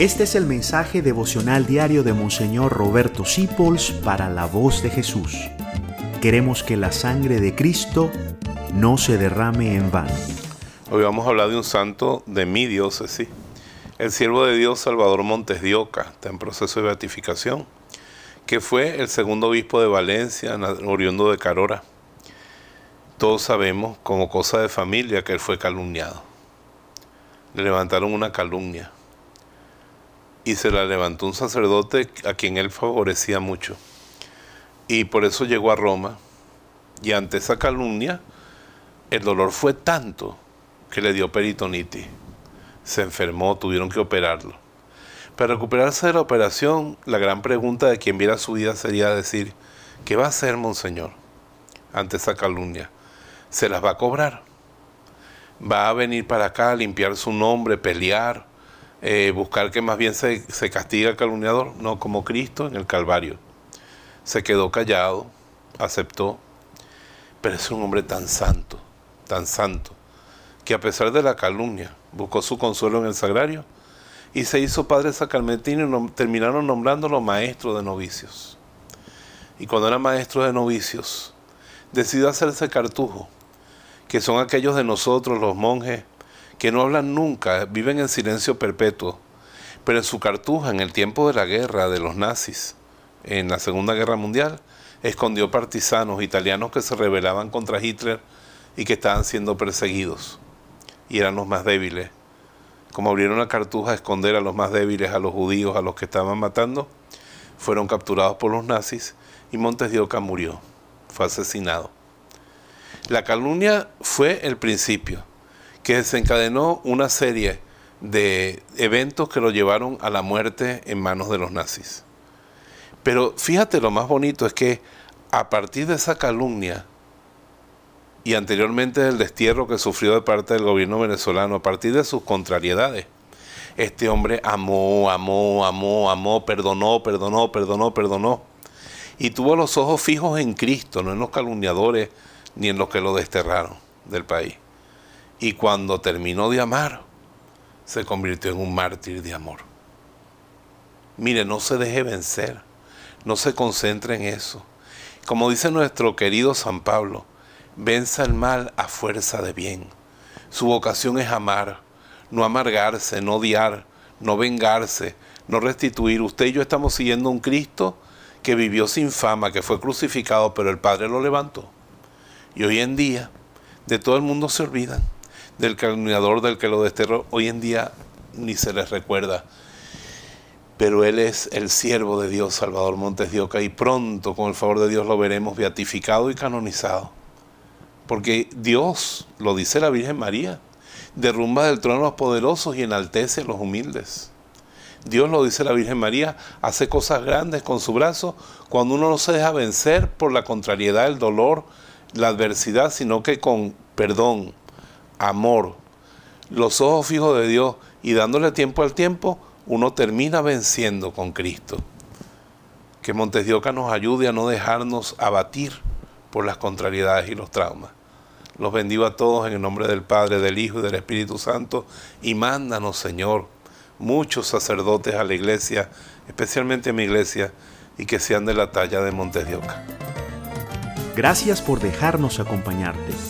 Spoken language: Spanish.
Este es el mensaje devocional diario de Monseñor Roberto Sipols para la voz de Jesús. Queremos que la sangre de Cristo no se derrame en vano. Hoy vamos a hablar de un santo de mi diócesis, el siervo de Dios Salvador Montes de Oca, está en proceso de beatificación, que fue el segundo obispo de Valencia, oriundo de Carora. Todos sabemos, como cosa de familia, que él fue calumniado. Le levantaron una calumnia y se la levantó un sacerdote a quien él favorecía mucho. Y por eso llegó a Roma y ante esa calumnia el dolor fue tanto que le dio peritonitis. Se enfermó, tuvieron que operarlo. Para recuperarse de la operación, la gran pregunta de quien viera su vida sería decir, ¿qué va a hacer, monseñor, ante esa calumnia? ¿Se las va a cobrar? ¿Va a venir para acá a limpiar su nombre, pelear? Eh, buscar que más bien se, se castigue al calumniador, no como Cristo en el Calvario. Se quedó callado, aceptó, pero es un hombre tan santo, tan santo, que a pesar de la calumnia buscó su consuelo en el sagrario y se hizo padre sacramentino y terminaron nombrándolo maestro de novicios. Y cuando era maestro de novicios, decidió hacerse cartujo, que son aquellos de nosotros, los monjes, que no hablan nunca, viven en silencio perpetuo. Pero en su cartuja, en el tiempo de la guerra de los nazis, en la Segunda Guerra Mundial, escondió partisanos italianos que se rebelaban contra Hitler y que estaban siendo perseguidos. Y eran los más débiles. Como abrieron la cartuja a esconder a los más débiles, a los judíos, a los que estaban matando, fueron capturados por los nazis y Montes de Oca murió, fue asesinado. La calumnia fue el principio que desencadenó una serie de eventos que lo llevaron a la muerte en manos de los nazis. Pero fíjate, lo más bonito es que a partir de esa calumnia y anteriormente del destierro que sufrió de parte del gobierno venezolano, a partir de sus contrariedades, este hombre amó, amó, amó, amó, perdonó, perdonó, perdonó, perdonó. Y tuvo los ojos fijos en Cristo, no en los calumniadores ni en los que lo desterraron del país. Y cuando terminó de amar, se convirtió en un mártir de amor. Mire, no se deje vencer, no se concentre en eso. Como dice nuestro querido San Pablo, venza el mal a fuerza de bien. Su vocación es amar, no amargarse, no odiar, no vengarse, no restituir. Usted y yo estamos siguiendo un Cristo que vivió sin fama, que fue crucificado, pero el Padre lo levantó. Y hoy en día, de todo el mundo se olvidan del calumniador del que lo desterró, hoy en día ni se les recuerda. Pero Él es el siervo de Dios, Salvador Montes de Oca, y pronto, con el favor de Dios, lo veremos beatificado y canonizado. Porque Dios, lo dice la Virgen María, derrumba del trono a los poderosos y enaltece a los humildes. Dios, lo dice la Virgen María, hace cosas grandes con su brazo cuando uno no se deja vencer por la contrariedad, el dolor, la adversidad, sino que con perdón, amor, los ojos fijos de Dios y dándole tiempo al tiempo, uno termina venciendo con Cristo. Que Montes de Oca nos ayude a no dejarnos abatir por las contrariedades y los traumas. Los bendigo a todos en el nombre del Padre, del Hijo y del Espíritu Santo y mándanos, Señor, muchos sacerdotes a la iglesia, especialmente a mi iglesia, y que sean de la talla de Montes de Oca. Gracias por dejarnos acompañarte.